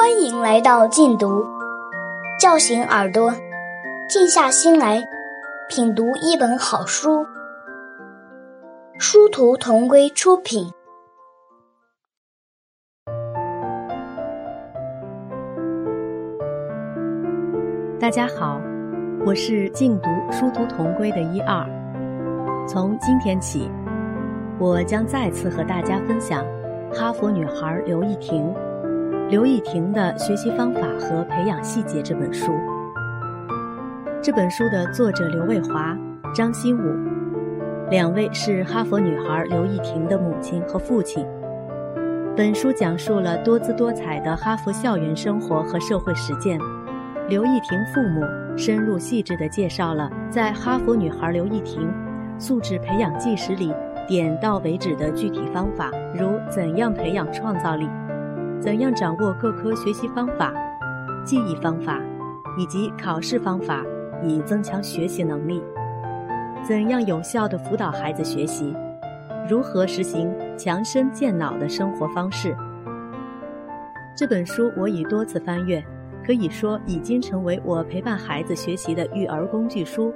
欢迎来到静读，叫醒耳朵，静下心来品读一本好书。殊途同归出品。大家好，我是静读殊途同归的一二。从今天起，我将再次和大家分享哈佛女孩刘亦婷。刘亦婷的学习方法和培养细节这本书，这本书的作者刘卫华、张新武，两位是哈佛女孩刘亦婷的母亲和父亲。本书讲述了多姿多彩的哈佛校园生活和社会实践。刘亦婷父母深入细致地介绍了在哈佛女孩刘亦婷素质培养纪实里点到为止的具体方法，如怎样培养创造力。怎样掌握各科学习方法、记忆方法以及考试方法，以增强学习能力？怎样有效地辅导孩子学习？如何实行强身健脑的生活方式？这本书我已多次翻阅，可以说已经成为我陪伴孩子学习的育儿工具书。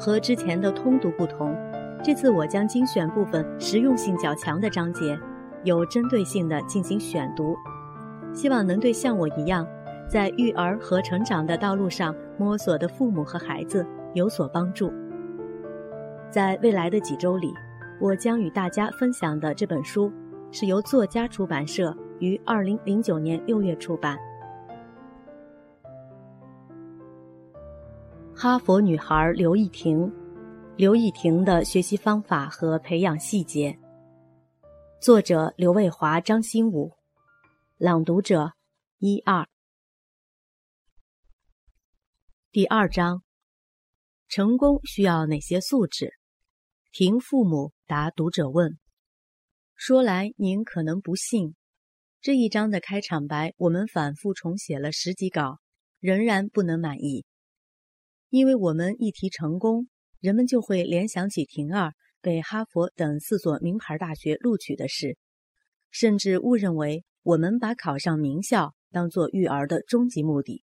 和之前的通读不同，这次我将精选部分实用性较强的章节。有针对性地进行选读，希望能对像我一样在育儿和成长的道路上摸索的父母和孩子有所帮助。在未来的几周里，我将与大家分享的这本书是由作家出版社于二零零九年六月出版，《哈佛女孩刘亦婷》，刘亦婷的学习方法和培养细节。作者刘卫华、张新武，朗读者一二。第二章：成功需要哪些素质？听父母答读者问。说来您可能不信，这一章的开场白我们反复重写了十几稿，仍然不能满意。因为我们一提成功，人们就会联想起婷儿。被哈佛等四所名牌大学录取的事，甚至误认为我们把考上名校当做育儿的终极目的。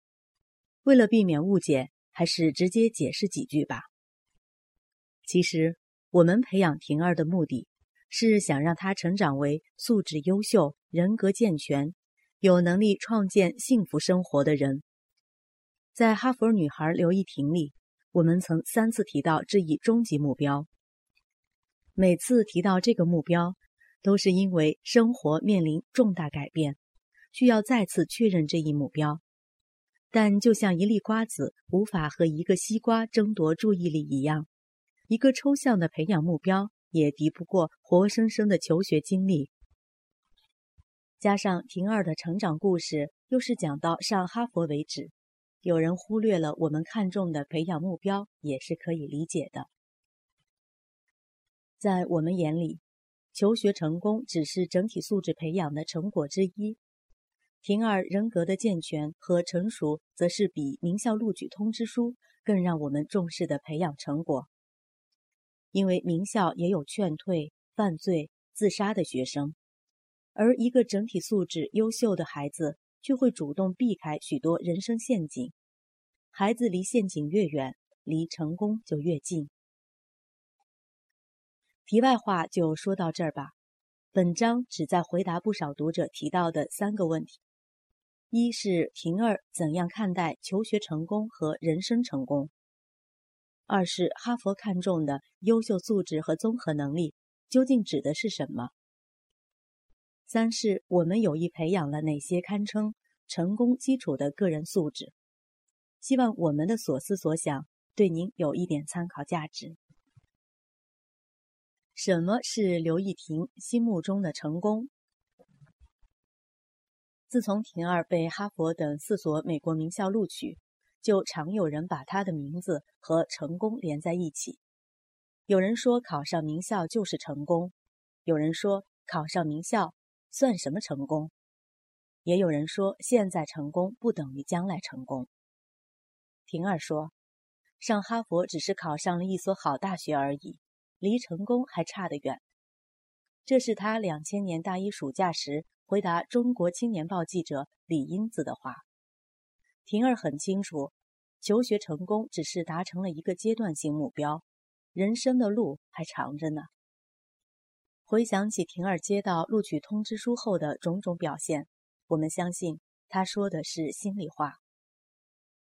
为了避免误解，还是直接解释几句吧。其实，我们培养婷儿的目的，是想让她成长为素质优秀、人格健全、有能力创建幸福生活的人。在哈佛女孩刘亦婷里，我们曾三次提到这一终极目标。每次提到这个目标，都是因为生活面临重大改变，需要再次确认这一目标。但就像一粒瓜子无法和一个西瓜争夺注意力一样，一个抽象的培养目标也敌不过活生生的求学经历。加上婷儿的成长故事又是讲到上哈佛为止，有人忽略了我们看重的培养目标，也是可以理解的。在我们眼里，求学成功只是整体素质培养的成果之一。婷儿人格的健全和成熟，则是比名校录取通知书更让我们重视的培养成果。因为名校也有劝退、犯罪、自杀的学生，而一个整体素质优秀的孩子，却会主动避开许多人生陷阱。孩子离陷阱越远，离成功就越近。题外话就说到这儿吧。本章旨在回答不少读者提到的三个问题：一是婷儿怎样看待求学成功和人生成功；二是哈佛看重的优秀素质和综合能力究竟指的是什么；三是我们有意培养了哪些堪称成功基础的个人素质。希望我们的所思所想对您有一点参考价值。什么是刘亦婷心目中的成功？自从婷儿被哈佛等四所美国名校录取，就常有人把她的名字和成功连在一起。有人说考上名校就是成功，有人说考上名校算什么成功，也有人说现在成功不等于将来成功。婷儿说，上哈佛只是考上了一所好大学而已。离成功还差得远。这是他两千年大一暑假时回答《中国青年报》记者李英子的话。婷儿很清楚，求学成功只是达成了一个阶段性目标，人生的路还长着呢。回想起婷儿接到录取通知书后的种种表现，我们相信她说的是心里话。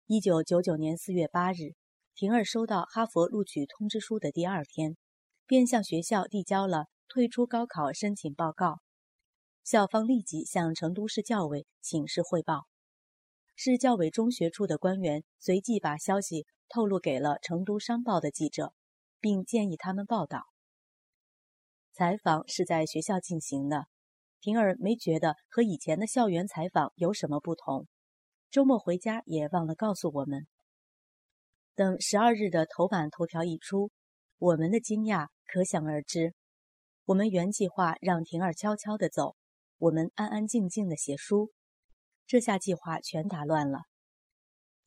一九九九年四月八日，婷儿收到哈佛录取通知书的第二天，便向学校递交了退出高考申请报告。校方立即向成都市教委请示汇报，市教委中学处的官员随即把消息透露给了成都商报的记者，并建议他们报道。采访是在学校进行的，婷儿没觉得和以前的校园采访有什么不同。周末回家也忘了告诉我们。等十二日的头版头条一出，我们的惊讶可想而知。我们原计划让婷儿悄悄地走，我们安安静静地写书，这下计划全打乱了。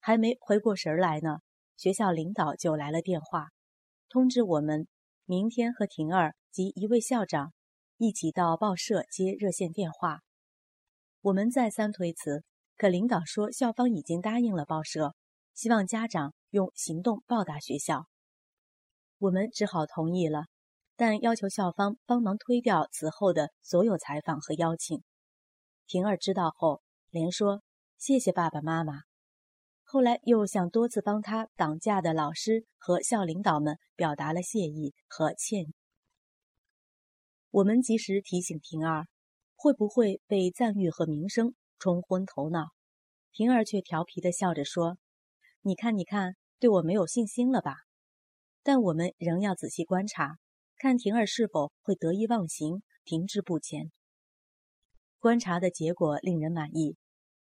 还没回过神来呢，学校领导就来了电话，通知我们明天和婷儿。及一位校长一起到报社接热线电话，我们再三推辞，可领导说校方已经答应了报社，希望家长用行动报答学校。我们只好同意了，但要求校方帮忙推掉此后的所有采访和邀请。婷儿知道后连说谢谢爸爸妈妈，后来又向多次帮他挡驾的老师和校领导们表达了谢意和歉意。我们及时提醒婷儿，会不会被赞誉和名声冲昏头脑？婷儿却调皮地笑着说：“你看，你看，对我没有信心了吧？”但我们仍要仔细观察，看婷儿是否会得意忘形、停滞不前。观察的结果令人满意，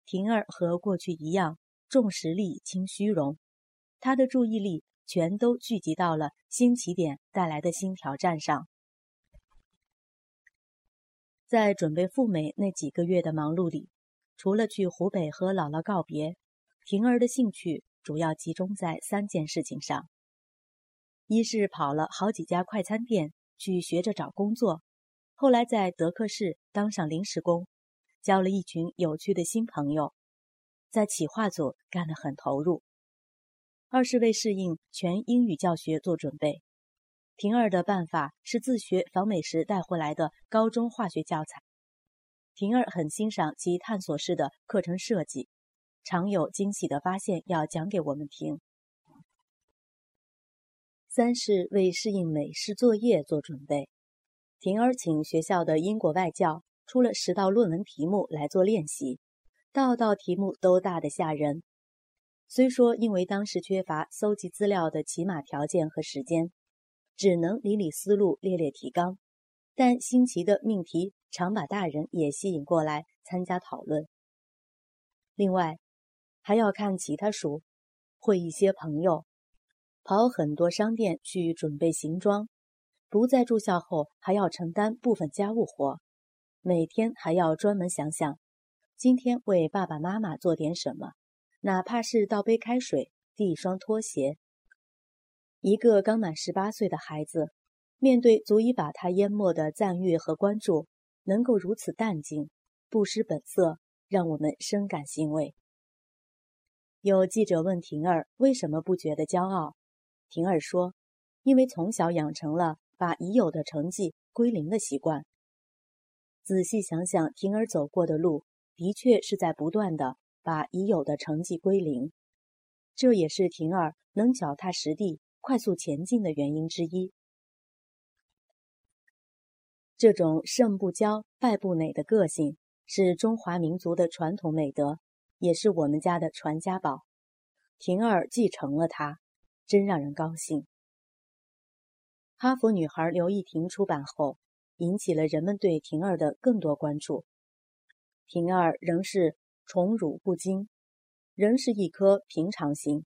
婷儿和过去一样重实力轻虚荣，她的注意力全都聚集到了新起点带来的新挑战上。在准备赴美那几个月的忙碌里，除了去湖北和姥姥告别，婷儿的兴趣主要集中在三件事情上：一是跑了好几家快餐店去学着找工作，后来在德克士当上临时工，交了一群有趣的新朋友，在企划组干得很投入；二是为适应全英语教学做准备。婷儿的办法是自学访美时带回来的高中化学教材。婷儿很欣赏其探索式的课程设计，常有惊喜的发现要讲给我们听。三是为适应美式作业做准备。婷儿请学校的英国外教出了十道论文题目来做练习，道道题目都大得吓人。虽说因为当时缺乏搜集资料的起码条件和时间。只能理理思路，列列提纲，但新奇的命题常把大人也吸引过来参加讨论。另外，还要看其他书，会一些朋友，跑很多商店去准备行装。不在住校后，还要承担部分家务活，每天还要专门想想，今天为爸爸妈妈做点什么，哪怕是倒杯开水，递一双拖鞋。一个刚满十八岁的孩子，面对足以把他淹没的赞誉和关注，能够如此淡静、不失本色，让我们深感欣慰。有记者问婷儿为什么不觉得骄傲，婷儿说：“因为从小养成了把已有的成绩归零的习惯。”仔细想想，婷儿走过的路，的确是在不断的把已有的成绩归零，这也是婷儿能脚踏实地。快速前进的原因之一。这种胜不骄、败不馁的个性是中华民族的传统美德，也是我们家的传家宝。婷儿继承了它，真让人高兴。哈佛女孩刘亦婷出版后，引起了人们对婷儿的更多关注。婷儿仍是宠辱不惊，仍是一颗平常心。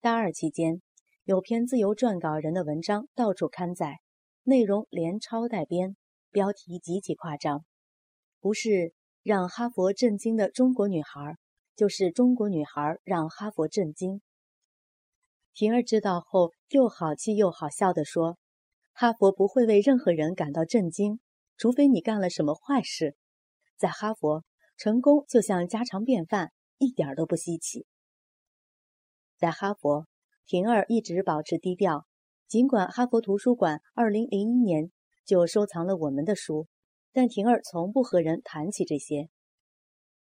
大二期间。有篇自由撰稿人的文章到处刊载，内容连抄带编，标题极其夸张，不是让哈佛震惊的中国女孩，就是中国女孩让哈佛震惊。婷儿知道后，又好气又好笑地说：“哈佛不会为任何人感到震惊，除非你干了什么坏事。在哈佛，成功就像家常便饭，一点都不稀奇。在哈佛，婷儿一直保持低调，尽管哈佛图书馆2001年就收藏了我们的书，但婷儿从不和人谈起这些。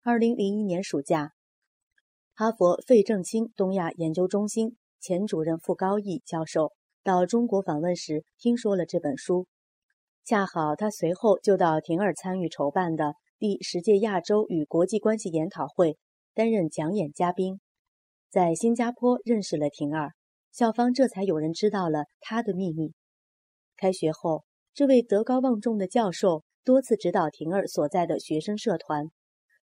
2001年暑假，哈佛费正清东亚研究中心前主任傅高义教授到中国访问时，听说了这本书。恰好他随后就到婷儿参与筹办的第十届亚洲与国际关系研讨会担任讲演嘉宾，在新加坡认识了婷儿，校方这才有人知道了他的秘密。开学后，这位德高望重的教授多次指导婷儿所在的学生社团，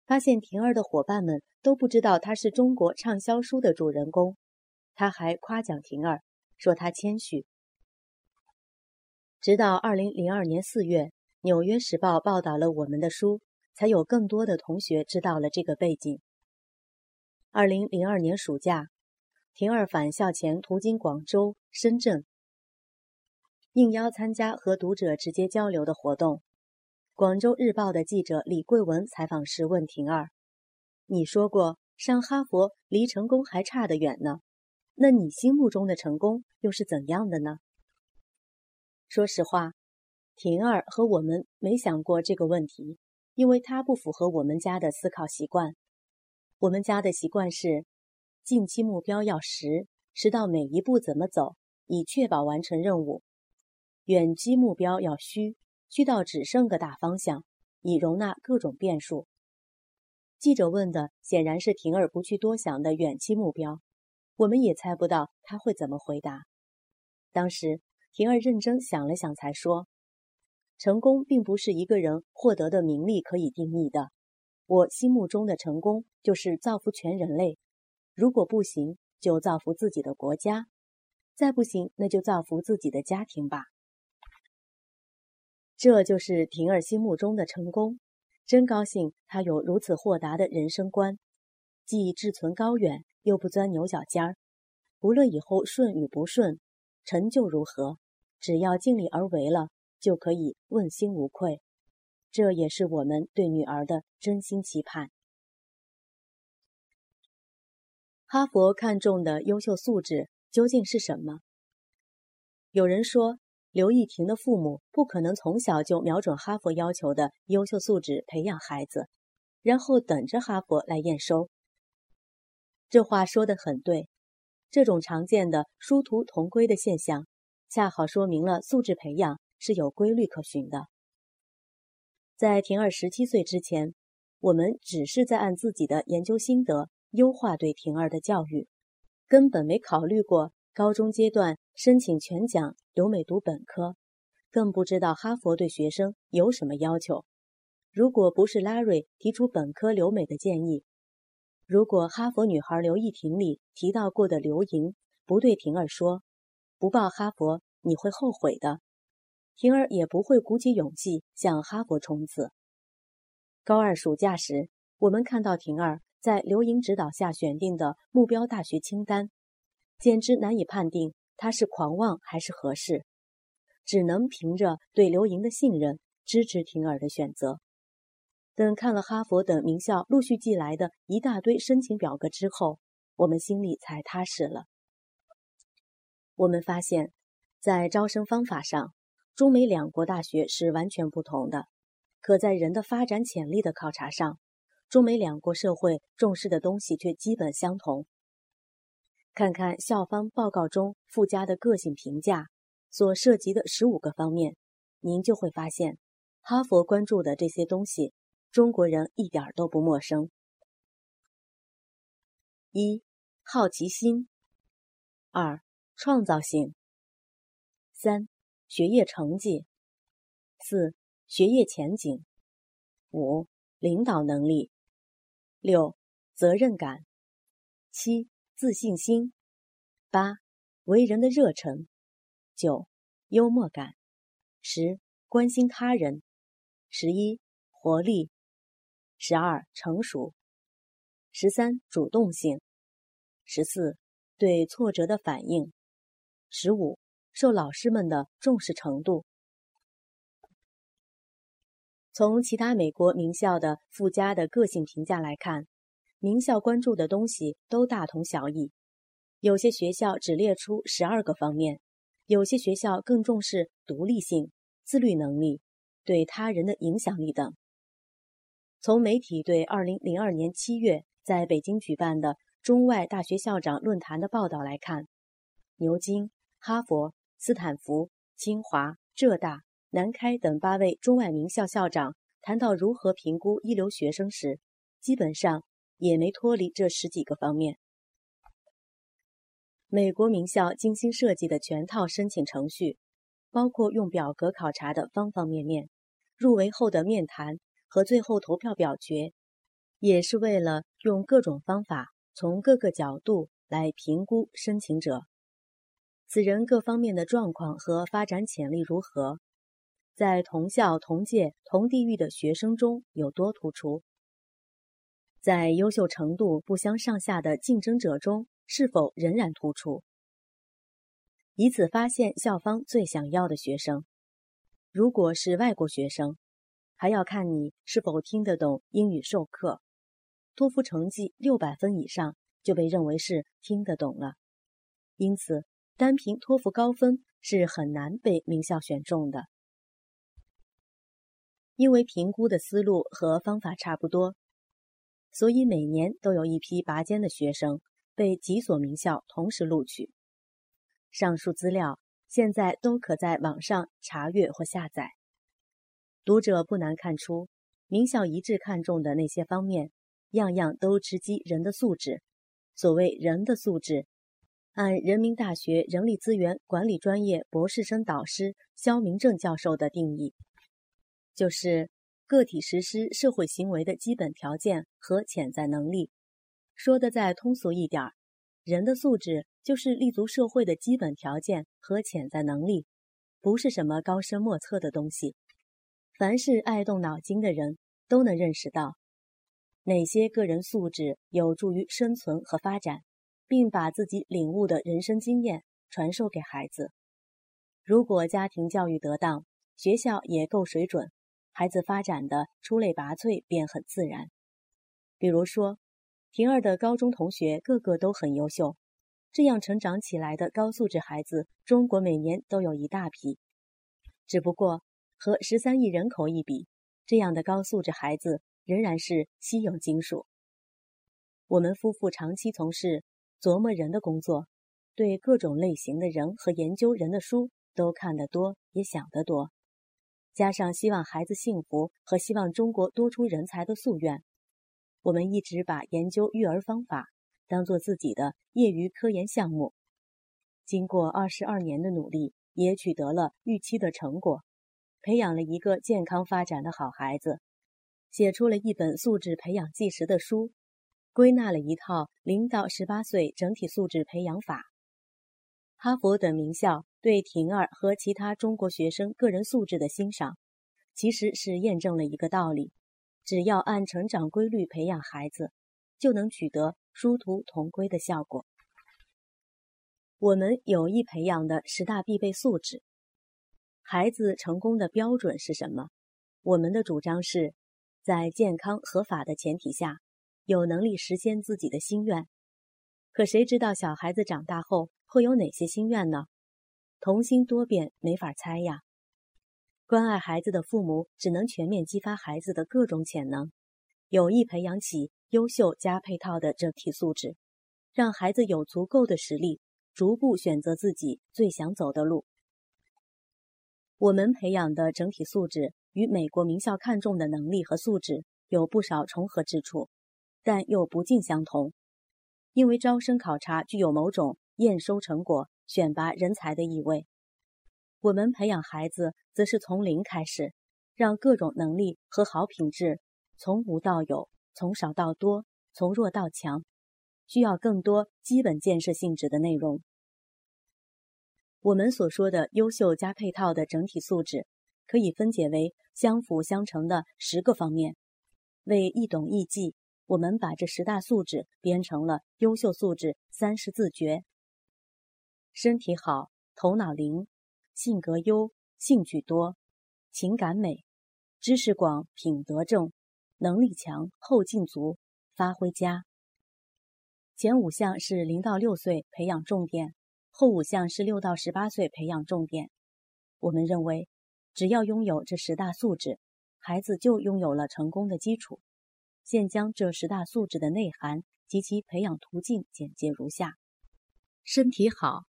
发现婷儿的伙伴们都不知道他是中国畅销书的主人公，他还夸奖婷儿，说他谦虚。直到二零零二年四月，《纽约时报》报道了我们的书，才有更多的同学知道了这个背景。二零零二年暑假，婷儿返校前途经广州、深圳，应邀参加和读者直接交流的活动。广州日报的记者李桂文采访时问婷儿：“你说过上哈佛离成功还差得远呢，那你心目中的成功又是怎样的呢？”说实话，婷儿和我们没想过这个问题，因为它不符合我们家的思考习惯。我们家的习惯是，近期目标要实，实到每一步怎么走，以确保完成任务；远期目标要虚，虚到只剩个大方向，以容纳各种变数。记者问的显然是婷儿不去多想的远期目标，我们也猜不到他会怎么回答。当时。婷儿认真想了想，才说：“成功并不是一个人获得的名利可以定义的。我心目中的成功就是造福全人类。如果不行，就造福自己的国家；再不行，那就造福自己的家庭吧。这就是婷儿心目中的成功。真高兴，她有如此豁达的人生观，既志存高远，又不钻牛角尖儿。不论以后顺与不顺，成就如何。”只要尽力而为了，就可以问心无愧。这也是我们对女儿的真心期盼。哈佛看重的优秀素质究竟是什么？有人说，刘亦婷的父母不可能从小就瞄准哈佛要求的优秀素质培养孩子，然后等着哈佛来验收。这话说得很对，这种常见的殊途同归的现象。恰好说明了素质培养是有规律可循的。在婷儿十七岁之前，我们只是在按自己的研究心得优化对婷儿的教育，根本没考虑过高中阶段申请全奖留美读本科，更不知道哈佛对学生有什么要求。如果不是拉瑞提出本科留美的建议，如果哈佛女孩刘亦婷里提到过的刘莹不对婷儿说。不报哈佛，你会后悔的。婷儿也不会鼓起勇气向哈佛冲刺。高二暑假时，我们看到婷儿在刘莹指导下选定的目标大学清单，简直难以判定她是狂妄还是合适，只能凭着对刘莹的信任支持婷儿的选择。等看了哈佛等名校陆续寄来的一大堆申请表格之后，我们心里才踏实了。我们发现，在招生方法上，中美两国大学是完全不同的；可在人的发展潜力的考察上，中美两国社会重视的东西却基本相同。看看校方报告中附加的个性评价所涉及的十五个方面，您就会发现，哈佛关注的这些东西，中国人一点都不陌生。一、好奇心；二。创造性。三、学业成绩。四、学业前景。五、领导能力。六、责任感。七、自信心。八、为人的热忱。九、幽默感。十、关心他人。十一、活力。十二、成熟。十三、主动性。十四、对挫折的反应。十五，受老师们的重视程度。从其他美国名校的附加的个性评价来看，名校关注的东西都大同小异。有些学校只列出十二个方面，有些学校更重视独立性、自律能力、对他人的影响力等。从媒体对二零零二年七月在北京举办的中外大学校长论坛的报道来看，牛津、哈佛、斯坦福、清华、浙大、南开等八位中外名校校长谈到如何评估一流学生时，基本上也没脱离这十几个方面。美国名校精心设计的全套申请程序，包括用表格考察的方方面面，入围后的面谈。和最后投票表决，也是为了用各种方法从各个角度来评估申请者此人各方面的状况和发展潜力如何，在同校、同届、同地域的学生中有多突出，在优秀程度不相上下的竞争者中是否仍然突出，以此发现校方最想要的学生。如果是外国学生。还要看你是否听得懂英语授课，托福成绩六百分以上就被认为是听得懂了。因此，单凭托福高分是很难被名校选中的。因为评估的思路和方法差不多，所以每年都有一批拔尖的学生被几所名校同时录取。上述资料现在都可在网上查阅或下载。读者不难看出，名校一致看重的那些方面，样样都直击人的素质。所谓人的素质，按人民大学人力资源管理专业博士生导师肖明正教授的定义，就是个体实施社会行为的基本条件和潜在能力。说的再通俗一点儿，人的素质就是立足社会的基本条件和潜在能力，不是什么高深莫测的东西。凡是爱动脑筋的人都能认识到，哪些个人素质有助于生存和发展，并把自己领悟的人生经验传授给孩子。如果家庭教育得当，学校也够水准，孩子发展的出类拔萃便很自然。比如说，婷儿的高中同学个个都很优秀，这样成长起来的高素质孩子，中国每年都有一大批。只不过。和十三亿人口一比，这样的高素质孩子仍然是稀有金属。我们夫妇长期从事琢磨人的工作，对各种类型的人和研究人的书都看得多，也想得多。加上希望孩子幸福和希望中国多出人才的夙愿，我们一直把研究育儿方法当做自己的业余科研项目。经过二十二年的努力，也取得了预期的成果。培养了一个健康发展的好孩子，写出了一本素质培养纪实的书，归纳了一套零到十八岁整体素质培养法。哈佛等名校对婷儿和其他中国学生个人素质的欣赏，其实是验证了一个道理：只要按成长规律培养孩子，就能取得殊途同归的效果。我们有意培养的十大必备素质。孩子成功的标准是什么？我们的主张是，在健康合法的前提下，有能力实现自己的心愿。可谁知道小孩子长大后会有哪些心愿呢？童心多变，没法猜呀。关爱孩子的父母只能全面激发孩子的各种潜能，有意培养起优秀加配套的整体素质，让孩子有足够的实力，逐步选择自己最想走的路。我们培养的整体素质与美国名校看重的能力和素质有不少重合之处，但又不尽相同。因为招生考察具有某种验收成果、选拔人才的意味，我们培养孩子则是从零开始，让各种能力和好品质从无到有，从少到多，从弱到强，需要更多基本建设性质的内容。我们所说的优秀加配套的整体素质，可以分解为相辅相成的十个方面。为易懂易记，我们把这十大素质编成了优秀素质三十字诀：身体好、头脑灵、性格优、兴趣多、情感美、知识广，品德正，能力强，后劲足，发挥佳。前五项是零到六岁培养重点，后五项是六到十八岁培养重点。我们认为，只要拥有这十大素质，孩子就拥有了成功的基础。现将这十大素质的内涵及其培养途径简介如下：身体好，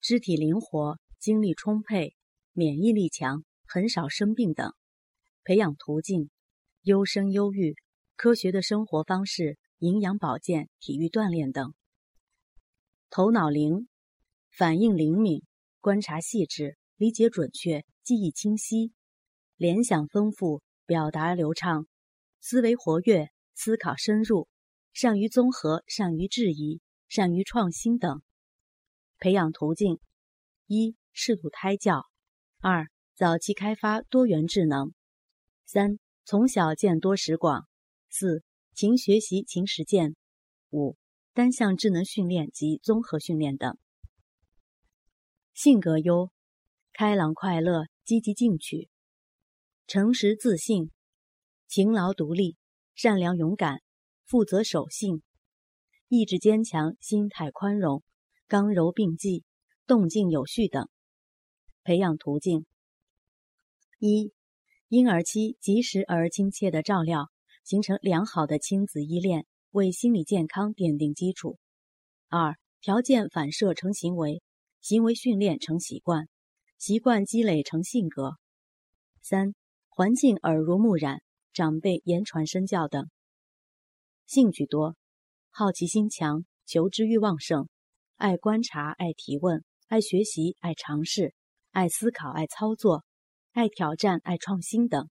肢体灵活，精力充沛，免疫力强，很少生病等。培养途径：优生优育，科学的生活方式。营养保健、体育锻炼等。头脑灵，反应灵敏，观察细致，理解准确，记忆清晰，联想丰富，表达流畅，思维活跃，思考深入，善于综合，善于质疑，善于创新等。培养途径：一、适度胎教；二、早期开发多元智能；三、从小见多识广；四。勤学习、勤实践。五、单项智能训练及综合训练等。性格优，开朗快乐、积极进取、诚实自信、勤劳独立、善良勇敢、负责守信、意志坚强、心态宽容、刚柔并济、动静有序等。培养途径：一、婴儿期及时而亲切的照料。形成良好的亲子依恋，为心理健康奠定基础。二、条件反射成行为，行为训练成习惯，习惯积累成性格。三、环境耳濡目染，长辈言传身教等。兴趣多，好奇心强，求知欲旺盛，爱观察，爱提问，爱学习，爱尝试，爱思考，爱操作，爱挑战，爱创新等。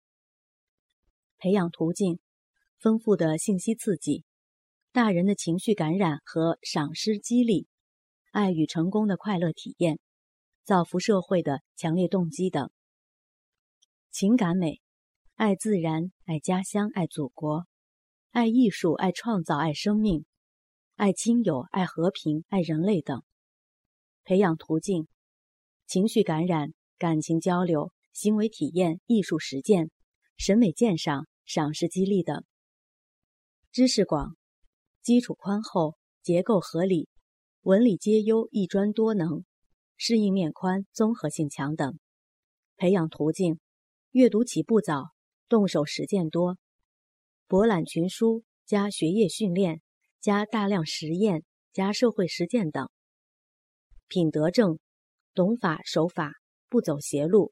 培养途径。丰富的信息刺激，大人的情绪感染和赏识激励，爱与成功的快乐体验，造福社会的强烈动机等。情感美，爱自然，爱家乡，爱祖国，爱艺术，爱创造，爱生命，爱亲友，爱和平，爱人类等。培养途径：情绪感染，感情交流，行为体验，艺术实践，审美鉴赏，赏识激励等。知识广，基础宽厚，结构合理，文理皆优，一专多能，适应面宽，综合性强等。培养途径：阅读起步早，动手实践多，博览群书加学业训练加大量实验加社会实践等。品德正，懂法守法，不走邪路，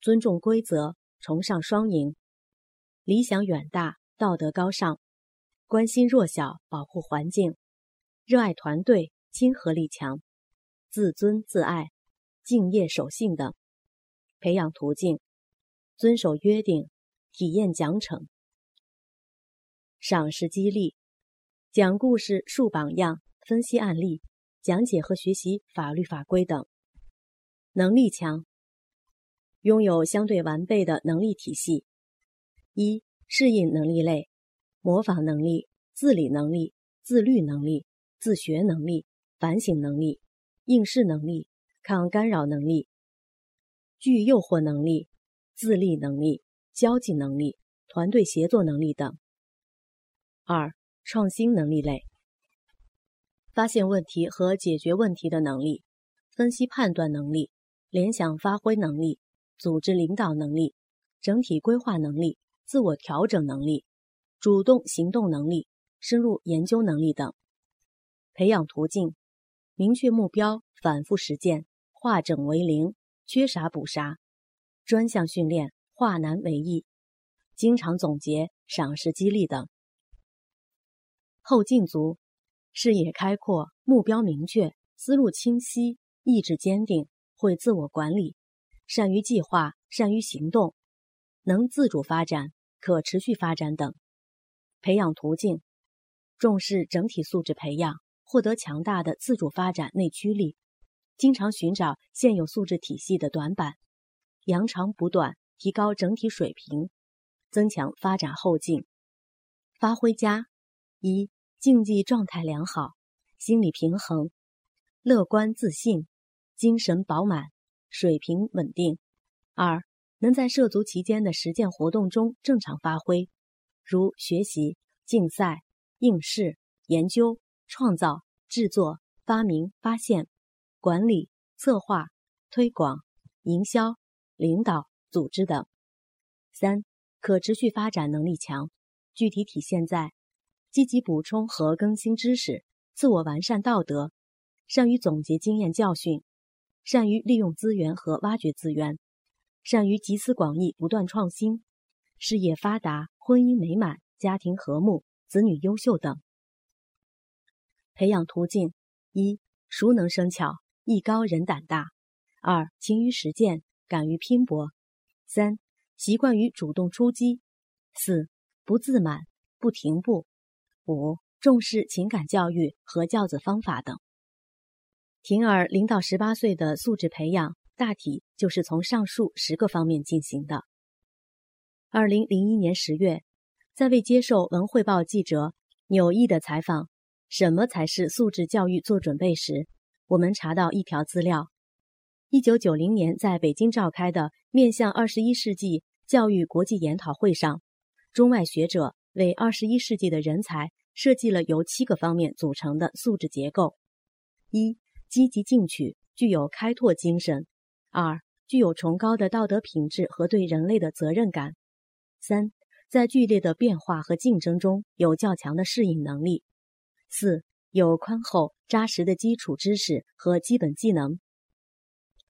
尊重规则，崇尚双赢，理想远大，道德高尚。关心弱小，保护环境，热爱团队，亲和力强，自尊自爱，敬业守信等。培养途径：遵守约定，体验奖惩，赏识激励，讲故事树榜样，分析案例，讲解和学习法律法规等。能力强，拥有相对完备的能力体系。一、适应能力类。模仿能力、自理能力、自律能力、自学能力、反省能力、应试能力、抗干扰能力、具诱惑能力、自立能力、交际能力、团队协作能力等。二、创新能力类：发现问题和解决问题的能力、分析判断能力、联想发挥能力、组织领导能力、整体规划能力、自我调整能力。主动行动能力、深入研究能力等。培养途径：明确目标，反复实践，化整为零，缺啥补啥，专项训练，化难为易，经常总结，赏识激励等。后劲足：视野开阔，目标明确，思路清晰，意志坚定，会自我管理，善于计划，善于行动，能自主发展、可持续发展等。培养途径：重视整体素质培养，获得强大的自主发展内驱力，经常寻找现有素质体系的短板，扬长补短，提高整体水平，增强发展后劲。发挥佳：一、竞技状态良好，心理平衡，乐观自信，精神饱满，水平稳定；二、能在涉足期间的实践活动中正常发挥，如学习、竞赛、应试、研究、创造、制作、发明、发现、管理、策划、推广、营销、领导、组织等。三、可持续发展能力强，具体体现在积极补充和更新知识，自我完善道德，善于总结经验教训，善于利用资源和挖掘资源，善于集思广益，不断创新，事业发达，婚姻美满，家庭和睦，子女优秀等。培养途径：一、熟能生巧，艺高人胆大；二、勤于实践，敢于拼搏；三、习惯于主动出击；四、不自满，不停步；五、重视情感教育和教子方法等。婷儿零到十八岁的素质培养，大体就是从上述十个方面进行的。二零零一年十月，在为接受《文汇报》记者纽毅的采访。什么才是素质教育做准备时，我们查到一条资料：一九九零年在北京召开的面向二十一世纪教育国际研讨会上，中外学者为二十一世纪的人才设计了由七个方面组成的素质结构：一、积极进取，具有开拓精神；二、具有崇高的道德品质和对人类的责任感；三、在剧烈的变化和竞争中有较强的适应能力。四有宽厚扎实的基础知识和基本技能。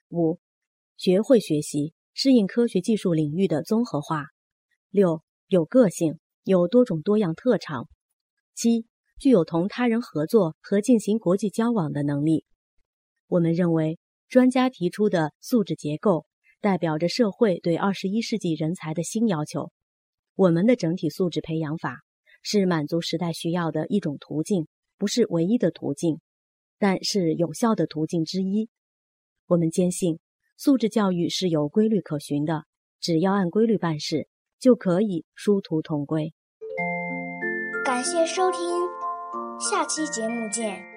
五学会学习，适应科学技术领域的综合化。六有个性，有多种多样特长。七具有同他人合作和进行国际交往的能力。我们认为，专家提出的素质结构代表着社会对二十一世纪人才的新要求。我们的整体素质培养法。是满足时代需要的一种途径，不是唯一的途径，但是有效的途径之一。我们坚信，素质教育是有规律可循的，只要按规律办事，就可以殊途同归。感谢收听，下期节目见。